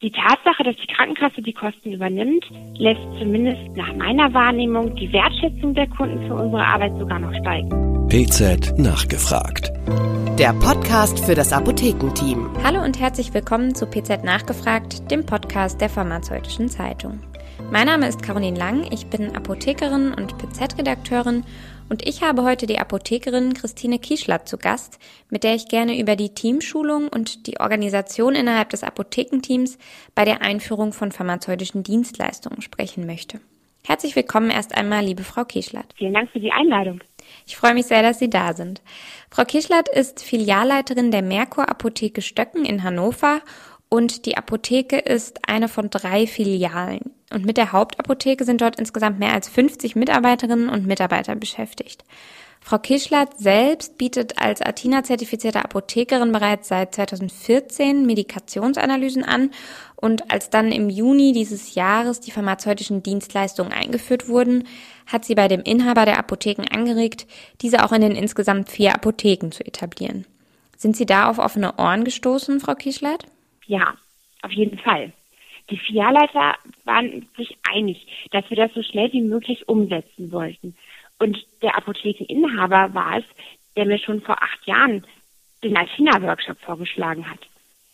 Die Tatsache, dass die Krankenkasse die Kosten übernimmt, lässt zumindest nach meiner Wahrnehmung die Wertschätzung der Kunden für unsere Arbeit sogar noch steigen. PZ nachgefragt. Der Podcast für das Apothekenteam. Hallo und herzlich willkommen zu PZ nachgefragt, dem Podcast der Pharmazeutischen Zeitung. Mein Name ist Caroline Lang, ich bin Apothekerin und PZ-Redakteurin und ich habe heute die Apothekerin Christine Kieschlatt zu Gast, mit der ich gerne über die Teamschulung und die Organisation innerhalb des Apothekenteams bei der Einführung von pharmazeutischen Dienstleistungen sprechen möchte. Herzlich willkommen erst einmal, liebe Frau Kieschlatt. Vielen Dank für die Einladung. Ich freue mich sehr, dass Sie da sind. Frau Kieschlatt ist Filialleiterin der Merkur Apotheke Stöcken in Hannover und die Apotheke ist eine von drei Filialen. Und mit der Hauptapotheke sind dort insgesamt mehr als 50 Mitarbeiterinnen und Mitarbeiter beschäftigt. Frau Kischlatt selbst bietet als Athena-zertifizierte Apothekerin bereits seit 2014 Medikationsanalysen an und als dann im Juni dieses Jahres die pharmazeutischen Dienstleistungen eingeführt wurden, hat sie bei dem Inhaber der Apotheken angeregt, diese auch in den insgesamt vier Apotheken zu etablieren. Sind Sie da auf offene Ohren gestoßen, Frau Kischlatt? Ja, auf jeden Fall. Die Filialleiter waren sich einig, dass wir das so schnell wie möglich umsetzen wollten. Und der Apothekeninhaber war es, der mir schon vor acht Jahren den Alcina-Workshop vorgeschlagen hat.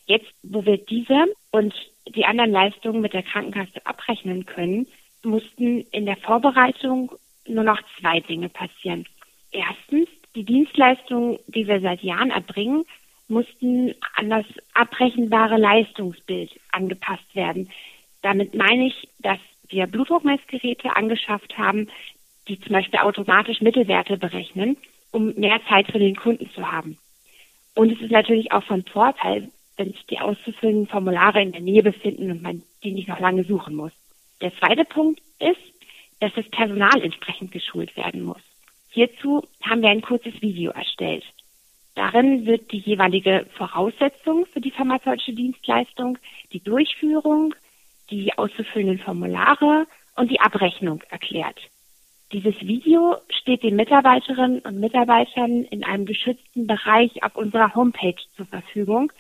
Jetzt, wo wir diese und die anderen Leistungen mit der Krankenkasse abrechnen können, mussten in der Vorbereitung nur noch zwei Dinge passieren. Erstens, die Dienstleistungen, die wir seit Jahren erbringen, mussten an das abrechenbare Leistungsbild angepasst werden. Damit meine ich, dass wir Blutdruckmessgeräte angeschafft haben, die zum Beispiel automatisch Mittelwerte berechnen, um mehr Zeit für den Kunden zu haben. Und es ist natürlich auch von Vorteil, wenn sich die auszufüllenden Formulare in der Nähe befinden und man die nicht noch lange suchen muss. Der zweite Punkt ist, dass das Personal entsprechend geschult werden muss. Hierzu haben wir ein kurzes Video erstellt. Darin wird die jeweilige Voraussetzung für die pharmazeutische Dienstleistung, die Durchführung, die auszufüllenden Formulare und die Abrechnung erklärt. Dieses Video steht den Mitarbeiterinnen und Mitarbeitern in einem geschützten Bereich auf unserer Homepage zur Verfügung.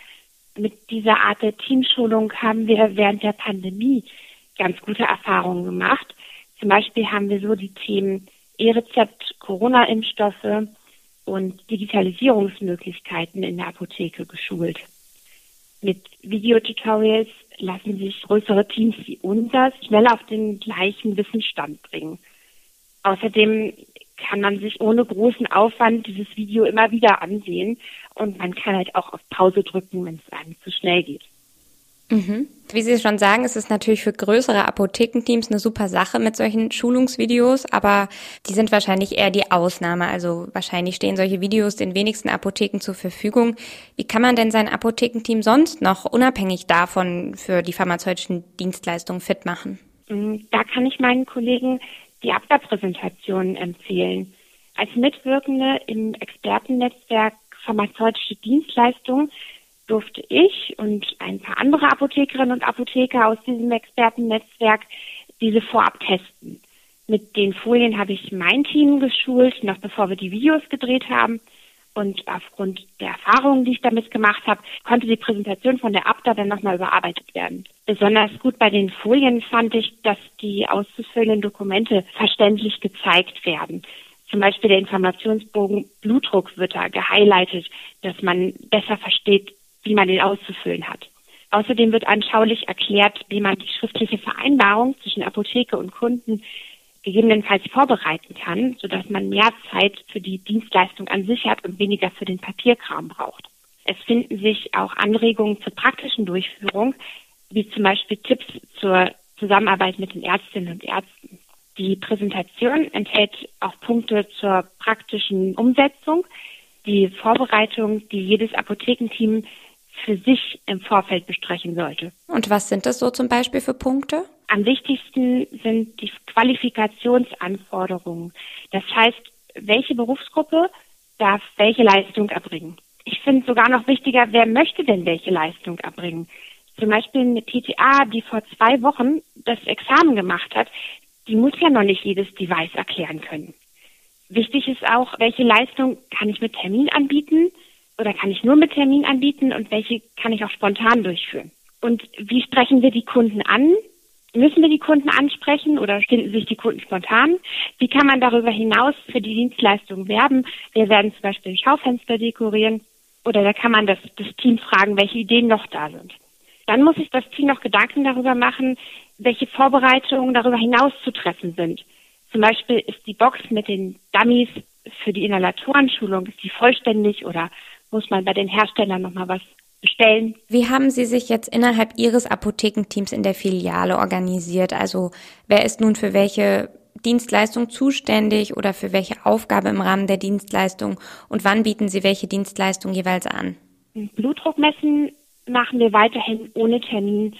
Mit dieser Art der Teamschulung haben wir während der Pandemie ganz gute Erfahrungen gemacht. Zum Beispiel haben wir so die Themen E-Rezept, Corona-Impfstoffe, und Digitalisierungsmöglichkeiten in der Apotheke geschult. Mit Videotutorials lassen sich größere Teams wie unseres schnell auf den gleichen Wissensstand bringen. Außerdem kann man sich ohne großen Aufwand dieses Video immer wieder ansehen und man kann halt auch auf Pause drücken, wenn es einem zu schnell geht. Mhm. Wie Sie schon sagen, ist es natürlich für größere Apothekenteams eine super Sache mit solchen Schulungsvideos, aber die sind wahrscheinlich eher die Ausnahme. Also wahrscheinlich stehen solche Videos den wenigsten Apotheken zur Verfügung. Wie kann man denn sein Apothekenteam sonst noch unabhängig davon für die pharmazeutischen Dienstleistungen fit machen? Mhm. Da kann ich meinen Kollegen die Abda-Präsentationen empfehlen. Als Mitwirkende im Expertennetzwerk pharmazeutische Dienstleistungen durfte ich und ein paar andere Apothekerinnen und Apotheker aus diesem Expertennetzwerk diese vorab testen. Mit den Folien habe ich mein Team geschult, noch bevor wir die Videos gedreht haben. Und aufgrund der Erfahrungen, die ich damit gemacht habe, konnte die Präsentation von der Abda dann nochmal überarbeitet werden. Besonders gut bei den Folien fand ich, dass die auszufüllenden Dokumente verständlich gezeigt werden. Zum Beispiel der Informationsbogen Blutdruck wird da gehighlightet, dass man besser versteht, wie man den auszufüllen hat. Außerdem wird anschaulich erklärt, wie man die schriftliche Vereinbarung zwischen Apotheke und Kunden gegebenenfalls vorbereiten kann, sodass man mehr Zeit für die Dienstleistung an sich hat und weniger für den Papierkram braucht. Es finden sich auch Anregungen zur praktischen Durchführung, wie zum Beispiel Tipps zur Zusammenarbeit mit den Ärztinnen und Ärzten. Die Präsentation enthält auch Punkte zur praktischen Umsetzung, die Vorbereitung, die jedes Apothekenteam für sich im Vorfeld besprechen sollte. Und was sind das so zum Beispiel für Punkte? Am wichtigsten sind die Qualifikationsanforderungen. Das heißt, welche Berufsgruppe darf welche Leistung erbringen. Ich finde sogar noch wichtiger, wer möchte denn welche Leistung erbringen. Zum Beispiel eine PTA, die vor zwei Wochen das Examen gemacht hat, die muss ja noch nicht jedes Device erklären können. Wichtig ist auch, welche Leistung kann ich mit Termin anbieten oder kann ich nur mit Termin anbieten und welche kann ich auch spontan durchführen. Und wie sprechen wir die Kunden an? Müssen wir die Kunden ansprechen oder finden sich die Kunden spontan? Wie kann man darüber hinaus für die Dienstleistung werben? Wir werden zum Beispiel Schaufenster dekorieren oder da kann man das, das Team fragen, welche Ideen noch da sind. Dann muss sich das Team noch Gedanken darüber machen, welche Vorbereitungen darüber hinaus zu treffen sind. Zum Beispiel ist die Box mit den Dummies für die Inhalatorenschulung, ist die vollständig oder muss man bei den Herstellern nochmal was bestellen. Wie haben Sie sich jetzt innerhalb Ihres Apothekenteams in der Filiale organisiert? Also wer ist nun für welche Dienstleistung zuständig oder für welche Aufgabe im Rahmen der Dienstleistung und wann bieten Sie welche Dienstleistung jeweils an? Blutdruckmessen machen wir weiterhin ohne Termin,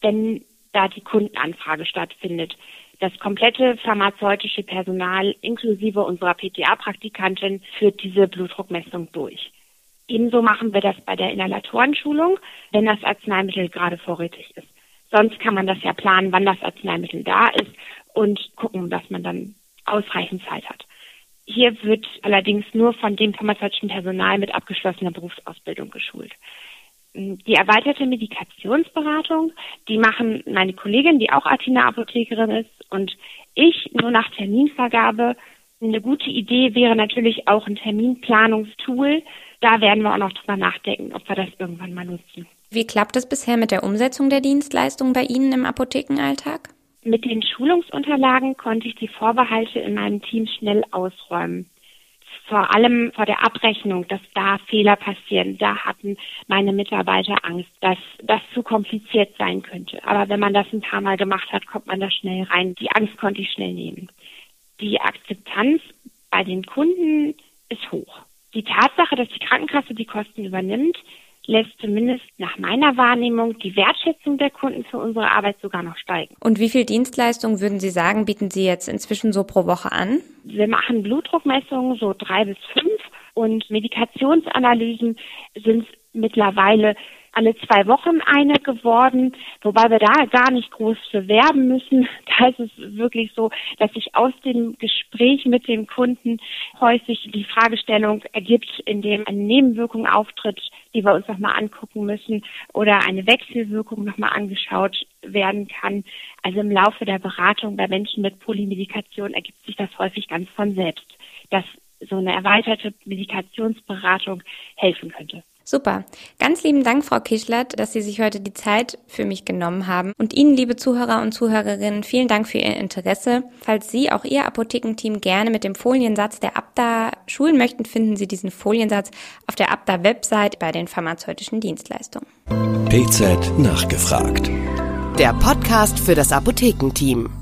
wenn da die Kundenanfrage stattfindet. Das komplette pharmazeutische Personal inklusive unserer PTA-Praktikantin führt diese Blutdruckmessung durch. Ebenso machen wir das bei der Inhalatorenschulung, wenn das Arzneimittel gerade vorrätig ist. Sonst kann man das ja planen, wann das Arzneimittel da ist und gucken, dass man dann ausreichend Zeit hat. Hier wird allerdings nur von dem pharmazeutischen Personal mit abgeschlossener Berufsausbildung geschult. Die erweiterte Medikationsberatung, die machen meine Kollegin, die auch Athena-Apothekerin ist, und ich nur nach Terminvergabe. Eine gute Idee wäre natürlich auch ein Terminplanungstool, da werden wir auch noch drüber nachdenken, ob wir das irgendwann mal nutzen. Wie klappt es bisher mit der Umsetzung der Dienstleistung bei Ihnen im Apothekenalltag? Mit den Schulungsunterlagen konnte ich die Vorbehalte in meinem Team schnell ausräumen. Vor allem vor der Abrechnung, dass da Fehler passieren. Da hatten meine Mitarbeiter Angst, dass das zu kompliziert sein könnte. Aber wenn man das ein paar Mal gemacht hat, kommt man da schnell rein. Die Angst konnte ich schnell nehmen. Die Akzeptanz bei den Kunden ist hoch. Die Tatsache, dass die Krankenkasse die Kosten übernimmt, lässt zumindest nach meiner Wahrnehmung die Wertschätzung der Kunden für unsere Arbeit sogar noch steigen. Und wie viel Dienstleistungen würden Sie sagen, bieten Sie jetzt inzwischen so pro Woche an? Wir machen Blutdruckmessungen so drei bis fünf und Medikationsanalysen sind mittlerweile alle zwei Wochen eine geworden, wobei wir da gar nicht groß bewerben müssen. Da ist es wirklich so, dass sich aus dem Gespräch mit dem Kunden häufig die Fragestellung ergibt, in dem eine Nebenwirkung auftritt, die wir uns nochmal angucken müssen oder eine Wechselwirkung nochmal angeschaut werden kann. Also im Laufe der Beratung bei Menschen mit Polymedikation ergibt sich das häufig ganz von selbst, dass so eine erweiterte Medikationsberatung helfen könnte. Super. Ganz lieben Dank, Frau Kischlert, dass Sie sich heute die Zeit für mich genommen haben. Und Ihnen, liebe Zuhörer und Zuhörerinnen, vielen Dank für Ihr Interesse. Falls Sie auch Ihr Apothekenteam gerne mit dem Foliensatz der Abda schulen möchten, finden Sie diesen Foliensatz auf der Abda-Website bei den pharmazeutischen Dienstleistungen. PZ nachgefragt. Der Podcast für das Apothekenteam.